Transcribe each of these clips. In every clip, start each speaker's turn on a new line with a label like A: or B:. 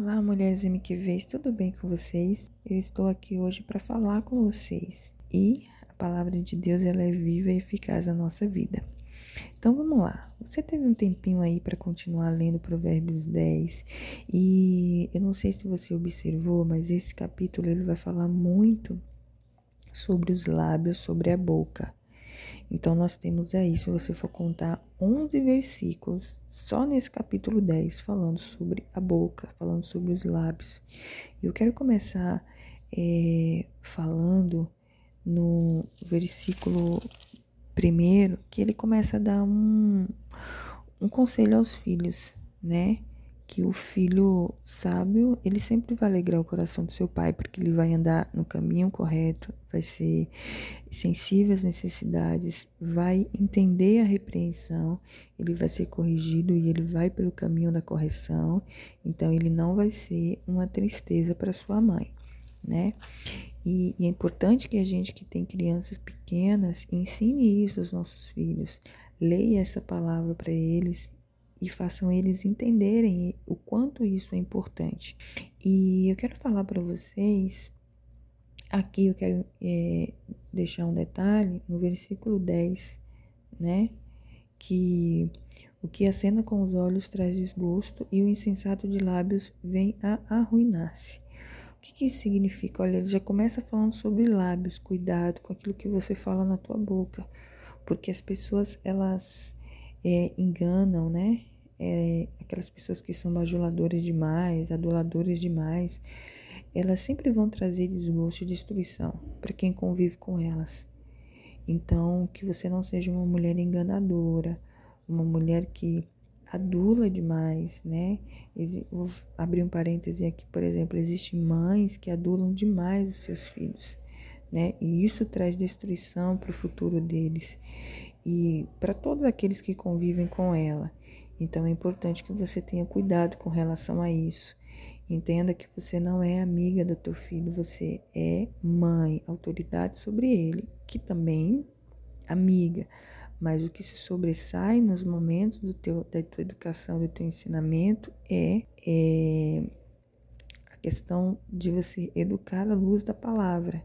A: Olá, mulheres MQVs, tudo bem com vocês? Eu estou aqui hoje para falar com vocês. E a palavra de Deus ela é viva e eficaz na nossa vida. Então vamos lá. Você teve um tempinho aí para continuar lendo Provérbios 10 e eu não sei se você observou, mas esse capítulo ele vai falar muito sobre os lábios, sobre a boca. Então, nós temos aí, se você for contar, 11 versículos só nesse capítulo 10, falando sobre a boca, falando sobre os lábios. Eu quero começar é, falando no versículo primeiro, que ele começa a dar um, um conselho aos filhos, né? Que o filho sábio, ele sempre vai alegrar o coração do seu pai, porque ele vai andar no caminho correto, vai ser sensível às necessidades, vai entender a repreensão, ele vai ser corrigido e ele vai pelo caminho da correção, então ele não vai ser uma tristeza para sua mãe, né? E, e é importante que a gente que tem crianças pequenas ensine isso aos nossos filhos, leia essa palavra para eles e façam eles entenderem o quanto isso é importante. E eu quero falar para vocês, aqui eu quero é, deixar um detalhe no versículo 10, né? Que o que acena com os olhos traz desgosto e o insensato de lábios vem a arruinar-se. O que, que isso significa? Olha, ele já começa falando sobre lábios, cuidado com aquilo que você fala na tua boca, porque as pessoas elas é, enganam, né? É, aquelas pessoas que são bajuladoras demais, aduladores demais, elas sempre vão trazer desgosto e destruição para quem convive com elas. Então, que você não seja uma mulher enganadora, uma mulher que adula demais, né? Vou abrir um parêntese aqui, por exemplo, existem mães que adulam demais os seus filhos, né? E isso traz destruição para o futuro deles e para todos aqueles que convivem com ela. Então é importante que você tenha cuidado com relação a isso. Entenda que você não é amiga do teu filho, você é mãe, autoridade sobre ele, que também amiga. Mas o que se sobressai nos momentos do teu, da tua educação, do teu ensinamento, é, é a questão de você educar à luz da palavra.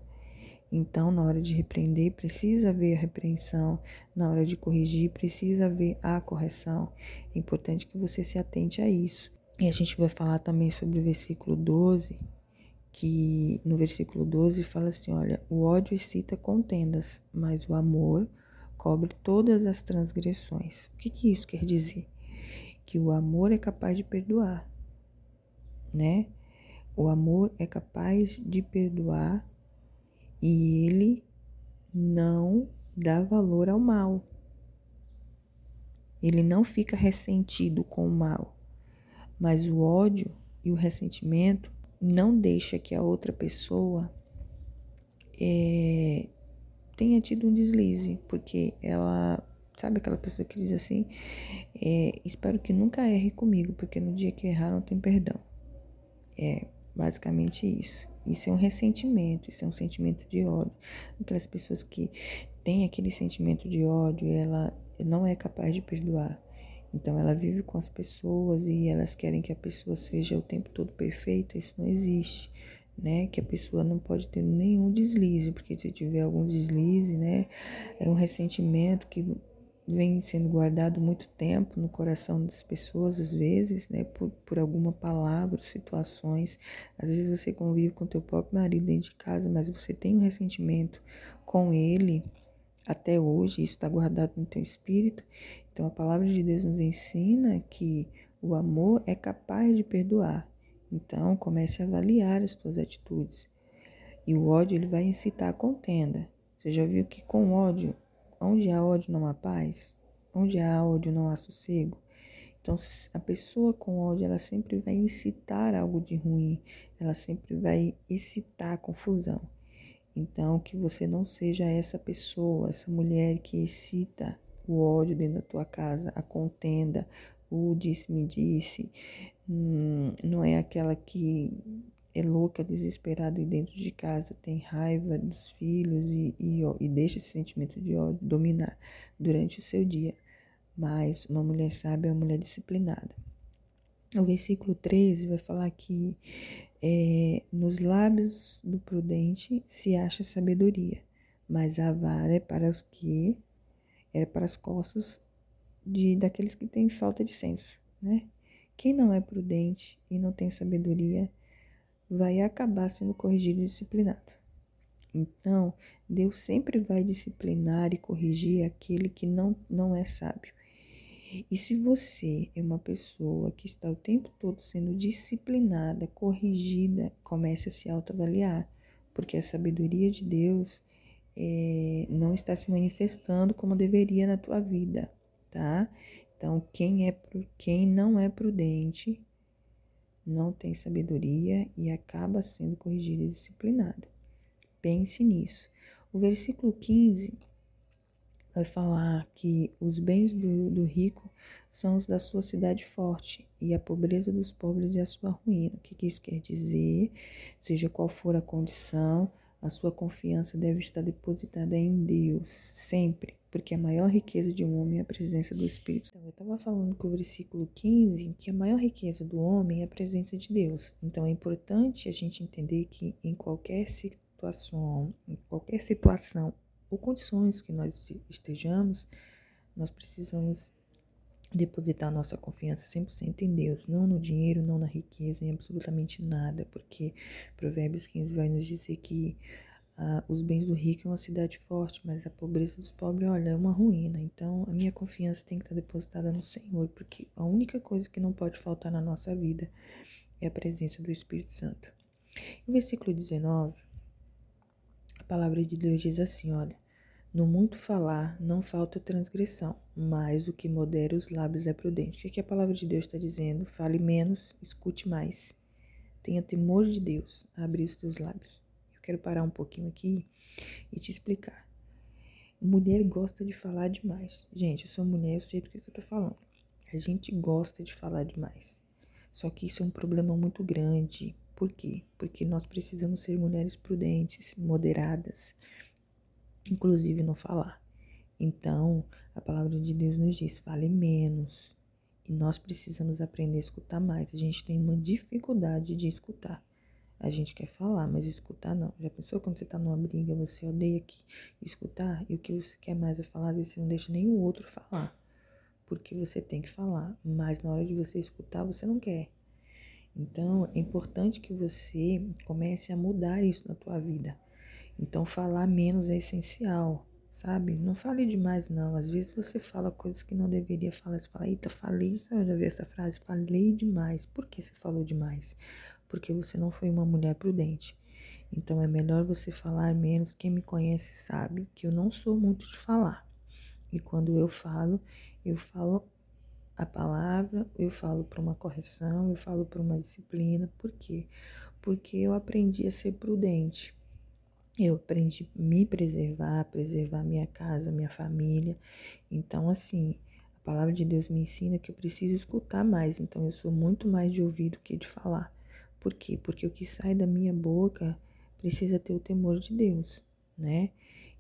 A: Então, na hora de repreender, precisa haver a repreensão, na hora de corrigir, precisa haver a correção. É importante que você se atente a isso. E a gente vai falar também sobre o versículo 12, que no versículo 12 fala assim: olha, o ódio excita contendas, mas o amor cobre todas as transgressões. O que, que isso quer dizer? Que o amor é capaz de perdoar, né? O amor é capaz de perdoar e ele não dá valor ao mal. Ele não fica ressentido com o mal, mas o ódio e o ressentimento não deixa que a outra pessoa é, tenha tido um deslize, porque ela sabe aquela pessoa que diz assim, é, espero que nunca erre comigo, porque no dia que errar não tem perdão. É basicamente isso. Isso é um ressentimento, isso é um sentimento de ódio. Aquelas pessoas que têm aquele sentimento de ódio, ela não é capaz de perdoar. Então ela vive com as pessoas e elas querem que a pessoa seja o tempo todo perfeita, isso não existe, né? Que a pessoa não pode ter nenhum deslize, porque se tiver algum deslize, né, é um ressentimento que vem sendo guardado muito tempo no coração das pessoas, às vezes, né, por, por alguma palavra, situações. Às vezes você convive com teu próprio marido dentro de casa, mas você tem um ressentimento com ele até hoje, isso está guardado no teu espírito. Então a palavra de Deus nos ensina que o amor é capaz de perdoar. Então comece a avaliar as tuas atitudes. E o ódio ele vai incitar a contenda. Você já viu que com ódio Onde há ódio não há paz, onde há ódio não há sossego. Então, a pessoa com ódio, ela sempre vai incitar algo de ruim, ela sempre vai excitar confusão. Então, que você não seja essa pessoa, essa mulher que excita o ódio dentro da tua casa, a contenda, o disse-me disse, hum, não é aquela que é louca, desesperada e dentro de casa tem raiva dos filhos e, e, e deixa esse sentimento de ódio dominar durante o seu dia. Mas uma mulher sábia é uma mulher disciplinada. O versículo 13 vai falar que é, nos lábios do prudente se acha sabedoria, mas a vara é para os que é para as costas de daqueles que têm falta de senso, né? Quem não é prudente e não tem sabedoria vai acabar sendo corrigido e disciplinado. Então, Deus sempre vai disciplinar e corrigir aquele que não, não é sábio. E se você é uma pessoa que está o tempo todo sendo disciplinada, corrigida, comece a se autoavaliar, porque a sabedoria de Deus é, não está se manifestando como deveria na tua vida, tá? Então, quem, é, quem não é prudente não tem sabedoria e acaba sendo corrigido e disciplinado. Pense nisso. O versículo 15 vai falar que os bens do, do rico são os da sua cidade forte e a pobreza dos pobres é a sua ruína. O que, que isso quer dizer? Seja qual for a condição, a sua confiança deve estar depositada em Deus, sempre, porque a maior riqueza de um homem é a presença do Espírito Santo. Eu estava falando com o versículo 15 que a maior riqueza do homem é a presença de Deus. Então é importante a gente entender que em qualquer situação, em qualquer situação ou condições que nós estejamos, nós precisamos depositar nossa confiança 100% em Deus, não no dinheiro, não na riqueza, em absolutamente nada, porque Provérbios 15 vai nos dizer que ah, os bens do rico é uma cidade forte, mas a pobreza dos pobres, olha, é uma ruína. Então, a minha confiança tem que estar depositada no Senhor, porque a única coisa que não pode faltar na nossa vida é a presença do Espírito Santo. No versículo 19, a palavra de Deus diz assim: olha, no muito falar não falta transgressão, mas o que modera os lábios é prudente. O que, é que a palavra de Deus está dizendo? Fale menos, escute mais. Tenha temor de Deus, abre os teus lábios. Eu quero parar um pouquinho aqui e te explicar. Mulher gosta de falar demais. Gente, eu sou mulher, eu sei do que, que eu tô falando. A gente gosta de falar demais. Só que isso é um problema muito grande. Por quê? Porque nós precisamos ser mulheres prudentes, moderadas, inclusive no falar. Então, a palavra de Deus nos diz: fale menos. E nós precisamos aprender a escutar mais. A gente tem uma dificuldade de escutar. A gente quer falar, mas escutar não. Já pensou quando você tá numa briga, você odeia que escutar e o que você quer mais é falar, às vezes você não deixa o outro falar. Porque você tem que falar, mas na hora de você escutar, você não quer. Então, é importante que você comece a mudar isso na tua vida. Então, falar menos é essencial, sabe? Não fale demais, não. Às vezes você fala coisas que não deveria falar. Você fala, eita, falei, eu já vi essa frase, falei demais. Por que você falou demais? Porque você não foi uma mulher prudente. Então, é melhor você falar menos. Quem me conhece sabe que eu não sou muito de falar. E quando eu falo, eu falo a palavra, eu falo para uma correção, eu falo para uma disciplina. Por quê? Porque eu aprendi a ser prudente. Eu aprendi a me preservar, preservar minha casa, minha família. Então, assim, a palavra de Deus me ensina que eu preciso escutar mais. Então, eu sou muito mais de ouvido que de falar. Por quê? Porque o que sai da minha boca precisa ter o temor de Deus, né?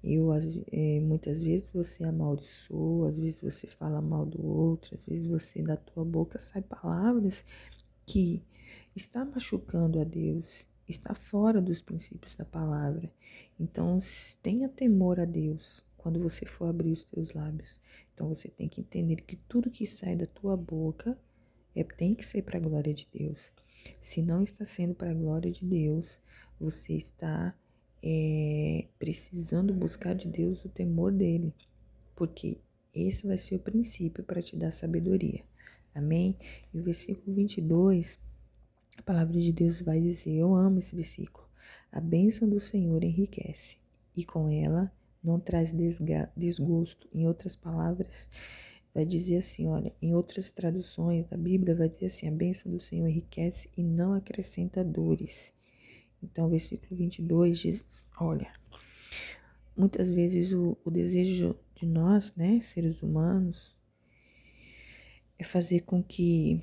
A: Eu, é, muitas vezes você amaldiçoa, às vezes você fala mal do outro, às vezes você, da tua boca, sai palavras que está machucando a Deus, está fora dos princípios da palavra. Então, tenha temor a Deus quando você for abrir os teus lábios. Então, você tem que entender que tudo que sai da tua boca é, tem que ser para a glória de Deus. Se não está sendo para a glória de Deus, você está é, precisando buscar de Deus o temor dele, porque esse vai ser o princípio para te dar sabedoria. Amém? E o versículo 22 a palavra de Deus vai dizer, eu amo esse versículo. A bênção do Senhor enriquece e com ela não traz desgosto. Em outras palavras, vai dizer assim, olha, em outras traduções da Bíblia vai dizer assim, a bênção do Senhor enriquece e não acrescenta dores. Então, o versículo 22 diz, olha, muitas vezes o, o desejo de nós, né, seres humanos, é fazer com que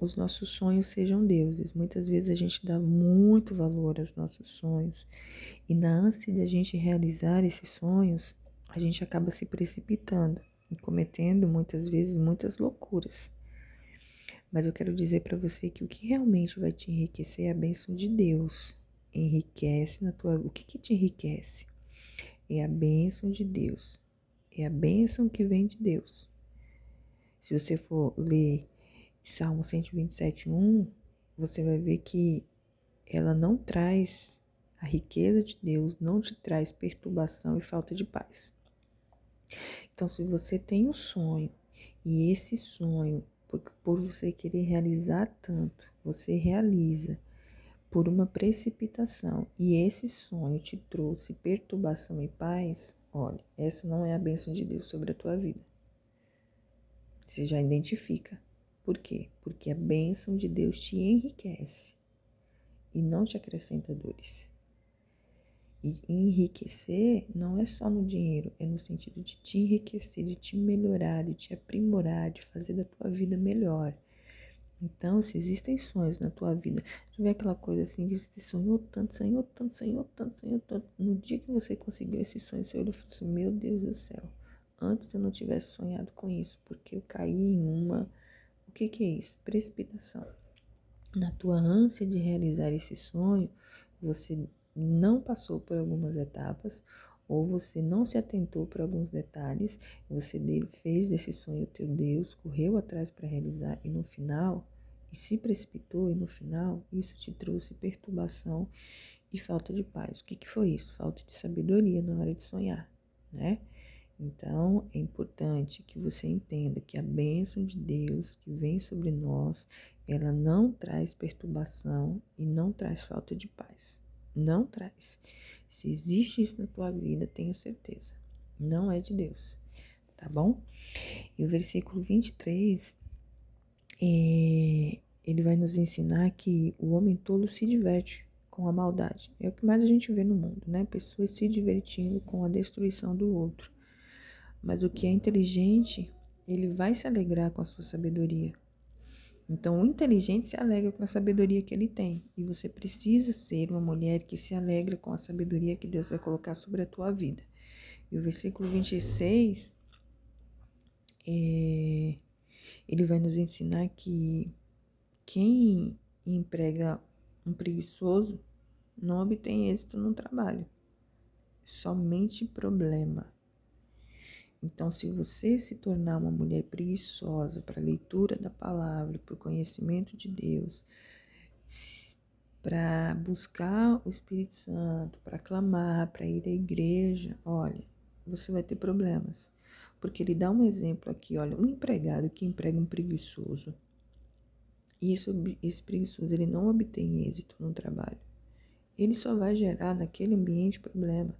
A: os nossos sonhos sejam deuses. Muitas vezes a gente dá muito valor aos nossos sonhos e na ânsia de a gente realizar esses sonhos, a gente acaba se precipitando e cometendo muitas vezes muitas loucuras. Mas eu quero dizer para você que o que realmente vai te enriquecer é a bênção de Deus. Enriquece na tua. O que, que te enriquece? É a bênção de Deus. É a bênção que vem de Deus. Se você for ler Salmo 127, 1, você vai ver que ela não traz a riqueza de Deus, não te traz perturbação e falta de paz. Então, se você tem um sonho e esse sonho, por, por você querer realizar tanto, você realiza por uma precipitação e esse sonho te trouxe perturbação e paz, olha, essa não é a bênção de Deus sobre a tua vida. Você já identifica. Por quê? Porque a bênção de Deus te enriquece e não te acrescenta dores. E enriquecer não é só no dinheiro, é no sentido de te enriquecer, de te melhorar, de te aprimorar, de fazer da tua vida melhor. Então, se existem sonhos na tua vida, tu vê aquela coisa assim que você sonhou tanto, sonhou tanto, sonhou tanto, sonhou tanto. No dia que você conseguiu esse sonho, você olhou e falou assim, meu Deus do céu, antes eu não tivesse sonhado com isso, porque eu caí em uma. O que, que é isso? Precipitação. Na tua ânsia de realizar esse sonho, você não passou por algumas etapas ou você não se atentou para alguns detalhes, você fez desse sonho o teu Deus, correu atrás para realizar e no final, e se precipitou e no final, isso te trouxe perturbação e falta de paz. O que, que foi isso? Falta de sabedoria na hora de sonhar, né? Então, é importante que você entenda que a bênção de Deus que vem sobre nós, ela não traz perturbação e não traz falta de paz. Não traz. Se existe isso na tua vida, tenha certeza. Não é de Deus. Tá bom? E o versículo 23, é, ele vai nos ensinar que o homem tolo se diverte com a maldade. É o que mais a gente vê no mundo, né? Pessoas se divertindo com a destruição do outro. Mas o que é inteligente, ele vai se alegrar com a sua sabedoria. Então, o inteligente se alegra com a sabedoria que ele tem. E você precisa ser uma mulher que se alegra com a sabedoria que Deus vai colocar sobre a tua vida. E o versículo 26, é, ele vai nos ensinar que quem emprega um preguiçoso não obtém êxito no trabalho. Somente problema. Então, se você se tornar uma mulher preguiçosa para a leitura da palavra, para o conhecimento de Deus, para buscar o Espírito Santo, para clamar, para ir à igreja, olha, você vai ter problemas. Porque ele dá um exemplo aqui, olha, um empregado que emprega um preguiçoso, e isso, esse preguiçoso ele não obtém êxito no trabalho. Ele só vai gerar naquele ambiente problema.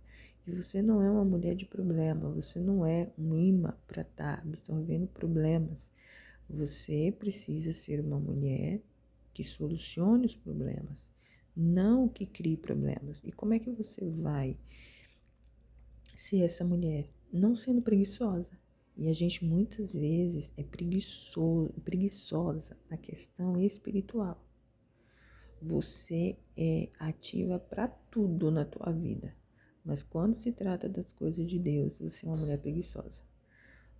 A: E você não é uma mulher de problema, você não é um imã para estar tá absorvendo problemas. Você precisa ser uma mulher que solucione os problemas, não que crie problemas. E como é que você vai ser essa mulher? Não sendo preguiçosa. E a gente muitas vezes é preguiçoso, preguiçosa na questão espiritual. Você é ativa para tudo na tua vida. Mas quando se trata das coisas de Deus, você é uma mulher preguiçosa.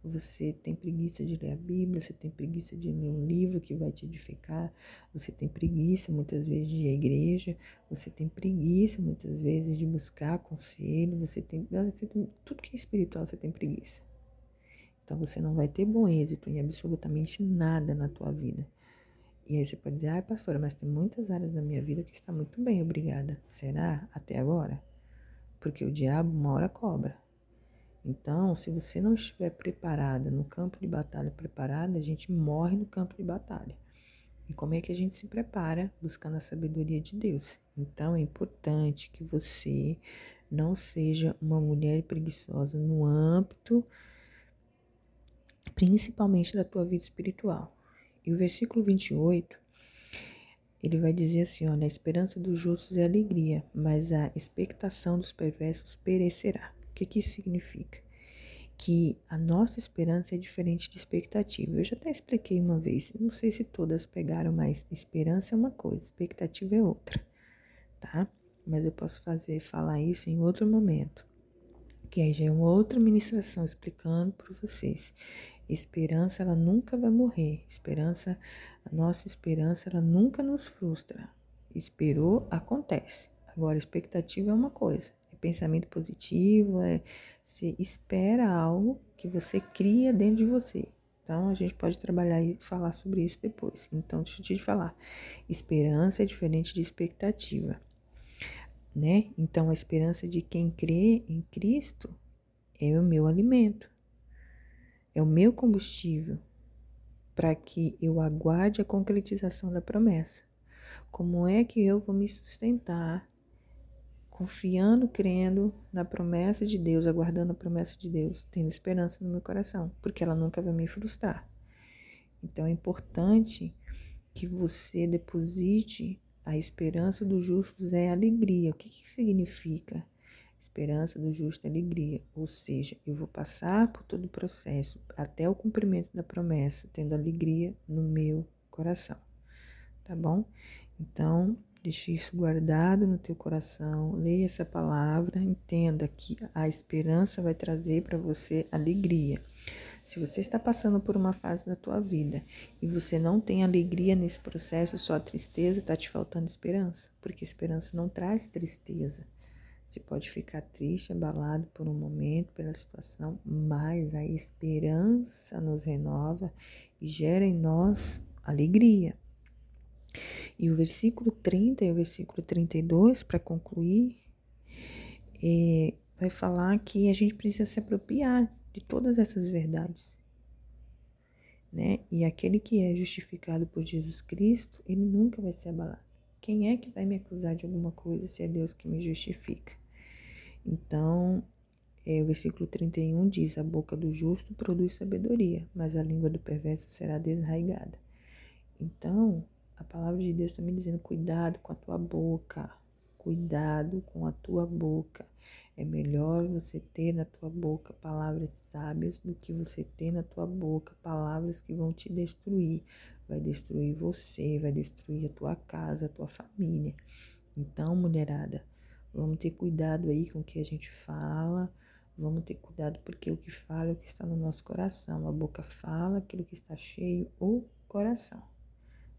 A: Você tem preguiça de ler a Bíblia, você tem preguiça de ler um livro que vai te edificar, você tem preguiça muitas vezes de ir à igreja, você tem preguiça muitas vezes de buscar conselho, você tem, você tem tudo que é espiritual, você tem preguiça. Então você não vai ter bom êxito em absolutamente nada na tua vida. E aí você pode dizer, ai pastora, mas tem muitas áreas da minha vida que está muito bem, obrigada. Será? Até agora? Porque o diabo uma hora cobra. Então, se você não estiver preparada, no campo de batalha preparada, a gente morre no campo de batalha. E como é que a gente se prepara? Buscando a sabedoria de Deus. Então, é importante que você não seja uma mulher preguiçosa no âmbito, principalmente da tua vida espiritual. E o versículo 28 ele vai dizer assim: olha, a esperança dos justos é alegria, mas a expectação dos perversos perecerá. O que, que isso significa? Que a nossa esperança é diferente de expectativa. Eu já até expliquei uma vez, não sei se todas pegaram, mas esperança é uma coisa, expectativa é outra, tá? Mas eu posso fazer, falar isso em outro momento, que aí já é uma outra ministração explicando para vocês. Esperança, ela nunca vai morrer. Esperança, a nossa esperança, ela nunca nos frustra. Esperou, acontece. Agora, expectativa é uma coisa. É pensamento positivo, é você espera algo que você cria dentro de você. Então, a gente pode trabalhar e falar sobre isso depois. Então, deixa eu te falar. Esperança é diferente de expectativa, né? Então, a esperança de quem crê em Cristo é o meu alimento é o meu combustível para que eu aguarde a concretização da promessa. Como é que eu vou me sustentar confiando, crendo na promessa de Deus, aguardando a promessa de Deus, tendo esperança no meu coração, porque ela nunca vai me frustrar. Então é importante que você deposite a esperança dos justos é alegria. O que, que significa? Esperança do justo é alegria, ou seja, eu vou passar por todo o processo até o cumprimento da promessa, tendo alegria no meu coração. Tá bom? Então, deixe isso guardado no teu coração, leia essa palavra, entenda que a esperança vai trazer para você alegria. Se você está passando por uma fase da tua vida e você não tem alegria nesse processo, só tristeza, está te faltando esperança, porque esperança não traz tristeza. Você pode ficar triste, abalado por um momento pela situação, mas a esperança nos renova e gera em nós alegria. E o versículo 30 e o versículo 32, para concluir, é, vai falar que a gente precisa se apropriar de todas essas verdades. Né? E aquele que é justificado por Jesus Cristo, ele nunca vai ser abalado. Quem é que vai me acusar de alguma coisa se é Deus que me justifica? Então, é, o versículo 31 diz: A boca do justo produz sabedoria, mas a língua do perverso será desraigada. Então, a palavra de Deus está me dizendo: cuidado com a tua boca, cuidado com a tua boca. É melhor você ter na tua boca palavras sábias do que você ter na tua boca palavras que vão te destruir. Vai destruir você, vai destruir a tua casa, a tua família. Então, mulherada, Vamos ter cuidado aí com o que a gente fala. Vamos ter cuidado porque o que fala é o que está no nosso coração. A boca fala aquilo que está cheio, o coração.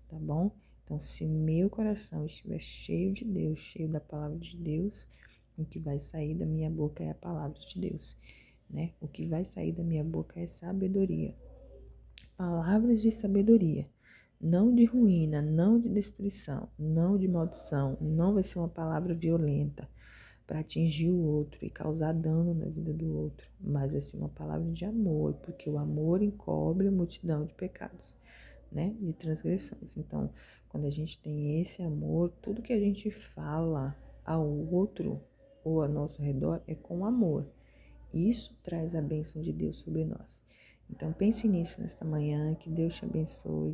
A: Tá bom? Então, se meu coração estiver cheio de Deus, cheio da palavra de Deus, o que vai sair da minha boca é a palavra de Deus, né? O que vai sair da minha boca é sabedoria. Palavras de sabedoria não de ruína, não de destruição, não de maldição, não vai ser uma palavra violenta para atingir o outro e causar dano na vida do outro, mas vai ser uma palavra de amor, porque o amor encobre a multidão de pecados, né? De transgressões. Então, quando a gente tem esse amor, tudo que a gente fala ao outro ou ao nosso redor é com amor. Isso traz a bênção de Deus sobre nós. Então pense nisso nesta manhã, que Deus te abençoe.